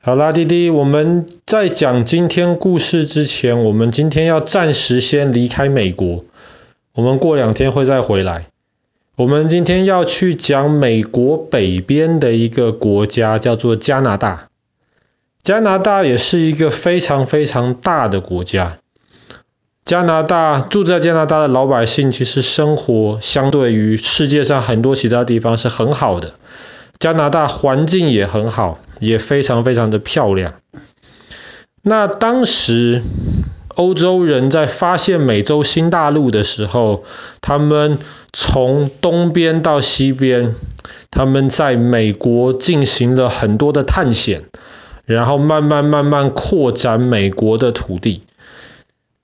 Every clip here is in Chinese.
好啦，弟弟，我们在讲今天故事之前，我们今天要暂时先离开美国，我们过两天会再回来。我们今天要去讲美国北边的一个国家，叫做加拿大。加拿大也是一个非常非常大的国家。加拿大，住在加拿大的老百姓，其实生活相对于世界上很多其他地方是很好的。加拿大环境也很好，也非常非常的漂亮。那当时欧洲人在发现美洲新大陆的时候，他们从东边到西边，他们在美国进行了很多的探险，然后慢慢慢慢扩展美国的土地。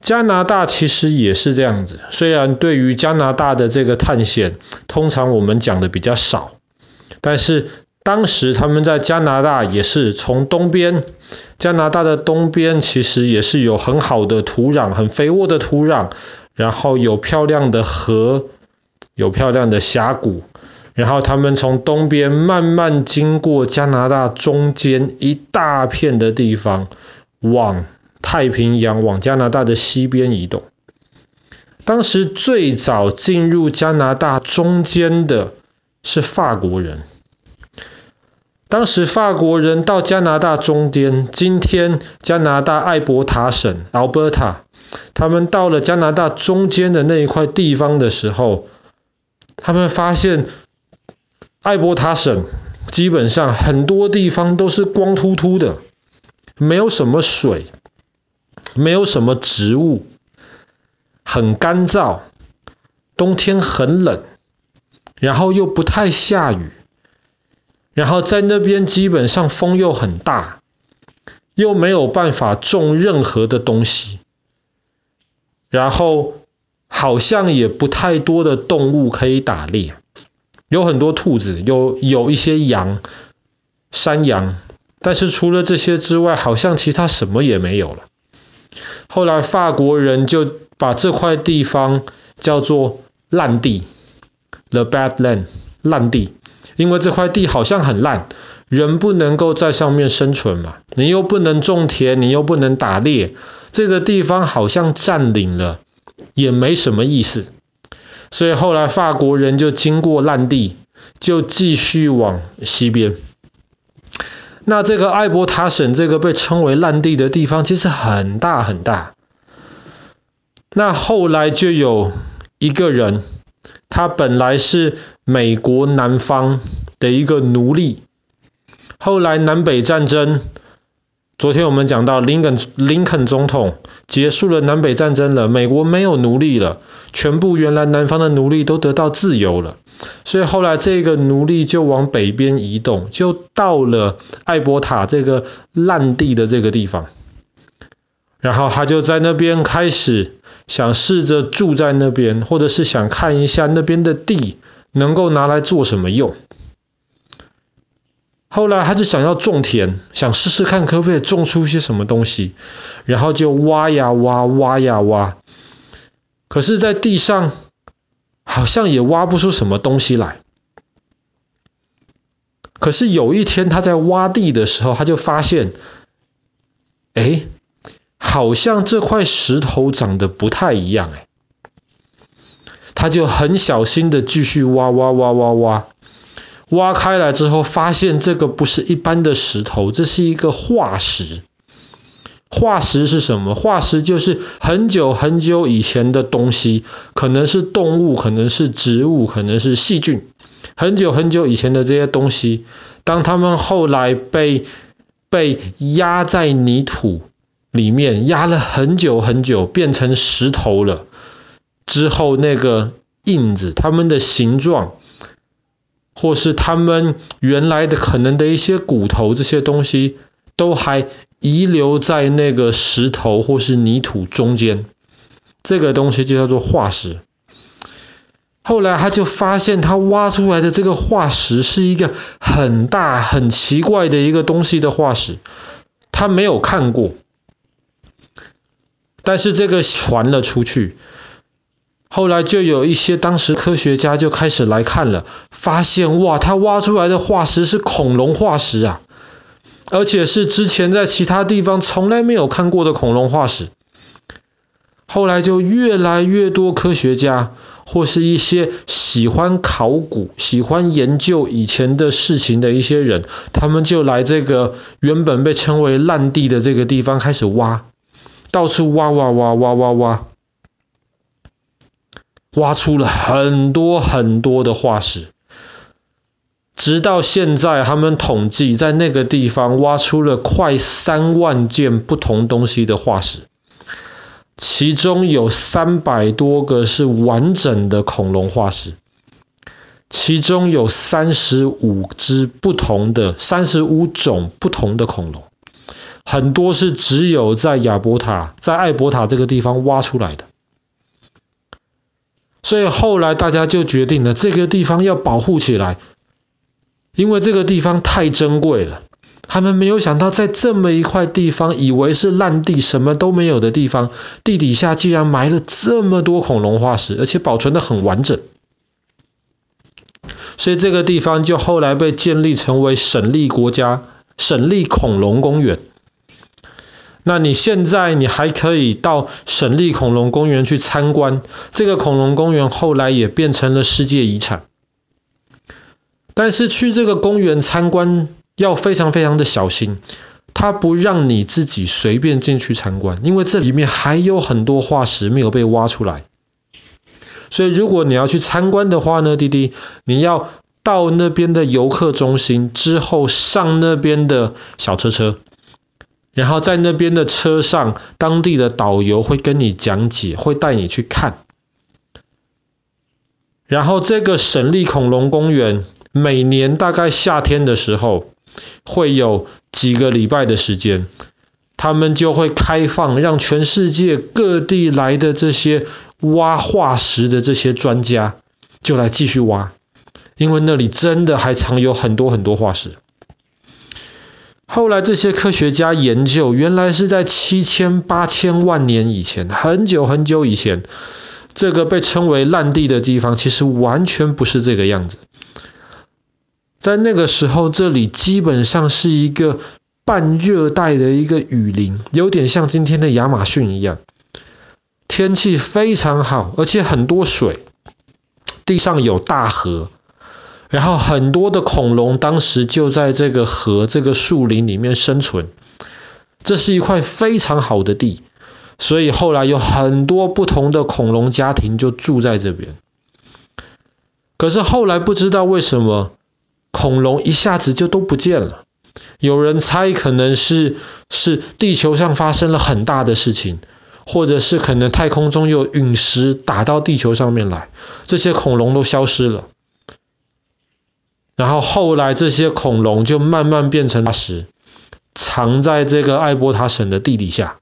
加拿大其实也是这样子，虽然对于加拿大的这个探险，通常我们讲的比较少。但是当时他们在加拿大也是从东边，加拿大的东边其实也是有很好的土壤，很肥沃的土壤，然后有漂亮的河，有漂亮的峡谷，然后他们从东边慢慢经过加拿大中间一大片的地方，往太平洋，往加拿大的西边移动。当时最早进入加拿大中间的是法国人。当时法国人到加拿大中间，今天加拿大艾伯塔省 （Alberta），他们到了加拿大中间的那一块地方的时候，他们发现艾伯塔省基本上很多地方都是光秃秃的，没有什么水，没有什么植物，很干燥，冬天很冷，然后又不太下雨。然后在那边基本上风又很大，又没有办法种任何的东西，然后好像也不太多的动物可以打猎，有很多兔子，有有一些羊，山羊，但是除了这些之外，好像其他什么也没有了。后来法国人就把这块地方叫做烂地，The Bad Land，烂地。因为这块地好像很烂，人不能够在上面生存嘛，你又不能种田，你又不能打猎，这个地方好像占领了，也没什么意思。所以后来法国人就经过烂地，就继续往西边。那这个艾伯塔省这个被称为烂地的地方，其实很大很大。那后来就有一个人。他本来是美国南方的一个奴隶，后来南北战争，昨天我们讲到林肯林肯总统结束了南北战争了，美国没有奴隶了，全部原来南方的奴隶都得到自由了，所以后来这个奴隶就往北边移动，就到了艾伯塔这个烂地的这个地方，然后他就在那边开始。想试着住在那边，或者是想看一下那边的地能够拿来做什么用。后来他就想要种田，想试试看可不可以种出一些什么东西，然后就挖呀挖，挖呀挖。可是，在地上好像也挖不出什么东西来。可是有一天他在挖地的时候，他就发现，哎。好像这块石头长得不太一样哎，他就很小心的继续挖挖挖挖挖，挖开来之后发现这个不是一般的石头，这是一个化石。化石是什么？化石就是很久很久以前的东西，可能是动物，可能是植物，可能是细菌。很久很久以前的这些东西，当他们后来被被压在泥土。里面压了很久很久，变成石头了。之后那个印子，它们的形状，或是它们原来的可能的一些骨头，这些东西都还遗留在那个石头或是泥土中间。这个东西就叫做化石。后来他就发现，他挖出来的这个化石是一个很大很奇怪的一个东西的化石，他没有看过。但是这个传了出去，后来就有一些当时科学家就开始来看了，发现哇，他挖出来的化石是恐龙化石啊！而且是之前在其他地方从来没有看过的恐龙化石。后来就越来越多科学家或是一些喜欢考古、喜欢研究以前的事情的一些人，他们就来这个原本被称为烂地的这个地方开始挖，到处挖挖挖挖挖挖，挖出了很多很多的化石。直到现在，他们统计在那个地方挖出了快三万件不同东西的化石。其中有三百多个是完整的恐龙化石，其中有三十五只不同的、三十五种不同的恐龙，很多是只有在亚伯塔、在艾伯塔这个地方挖出来的。所以后来大家就决定了，这个地方要保护起来，因为这个地方太珍贵了。他们没有想到，在这么一块地方，以为是烂地、什么都没有的地方，地底下竟然埋了这么多恐龙化石，而且保存得很完整。所以这个地方就后来被建立成为省立国家、省立恐龙公园。那你现在你还可以到省立恐龙公园去参观，这个恐龙公园后来也变成了世界遗产。但是去这个公园参观，要非常非常的小心，他不让你自己随便进去参观，因为这里面还有很多化石没有被挖出来。所以如果你要去参观的话呢，弟弟，你要到那边的游客中心之后上那边的小车车，然后在那边的车上，当地的导游会跟你讲解，会带你去看。然后这个省立恐龙公园每年大概夏天的时候，会有几个礼拜的时间，他们就会开放，让全世界各地来的这些挖化石的这些专家，就来继续挖，因为那里真的还藏有很多很多化石。后来这些科学家研究，原来是在七千八千万年以前，很久很久以前，这个被称为烂地的地方，其实完全不是这个样子。在那个时候，这里基本上是一个半热带的一个雨林，有点像今天的亚马逊一样。天气非常好，而且很多水，地上有大河，然后很多的恐龙当时就在这个河、这个树林里面生存。这是一块非常好的地，所以后来有很多不同的恐龙家庭就住在这边。可是后来不知道为什么。恐龙一下子就都不见了，有人猜可能是是地球上发生了很大的事情，或者是可能太空中有陨石打到地球上面来，这些恐龙都消失了。然后后来这些恐龙就慢慢变成化石，藏在这个艾伯塔省的地底下。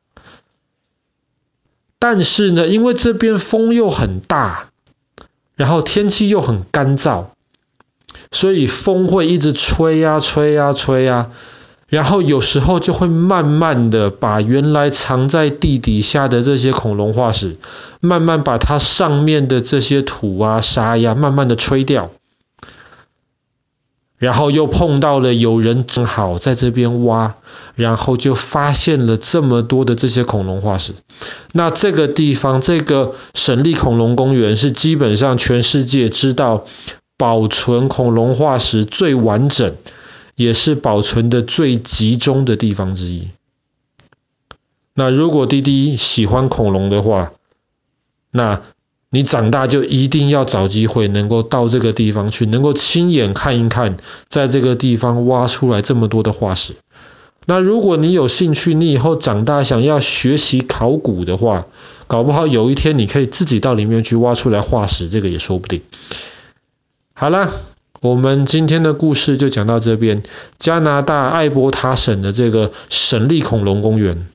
但是呢，因为这边风又很大，然后天气又很干燥。所以风会一直吹呀、吹呀、吹呀、然后有时候就会慢慢的把原来藏在地底下的这些恐龙化石，慢慢把它上面的这些土啊、沙呀，慢慢的吹掉。然后又碰到了有人正好在这边挖，然后就发现了这么多的这些恐龙化石。那这个地方，这个省立恐龙公园是基本上全世界知道。保存恐龙化石最完整，也是保存的最集中的地方之一。那如果滴滴喜欢恐龙的话，那你长大就一定要找机会能够到这个地方去，能够亲眼看一看，在这个地方挖出来这么多的化石。那如果你有兴趣，你以后长大想要学习考古的话，搞不好有一天你可以自己到里面去挖出来化石，这个也说不定。好了，我们今天的故事就讲到这边。加拿大艾伯塔省的这个省立恐龙公园。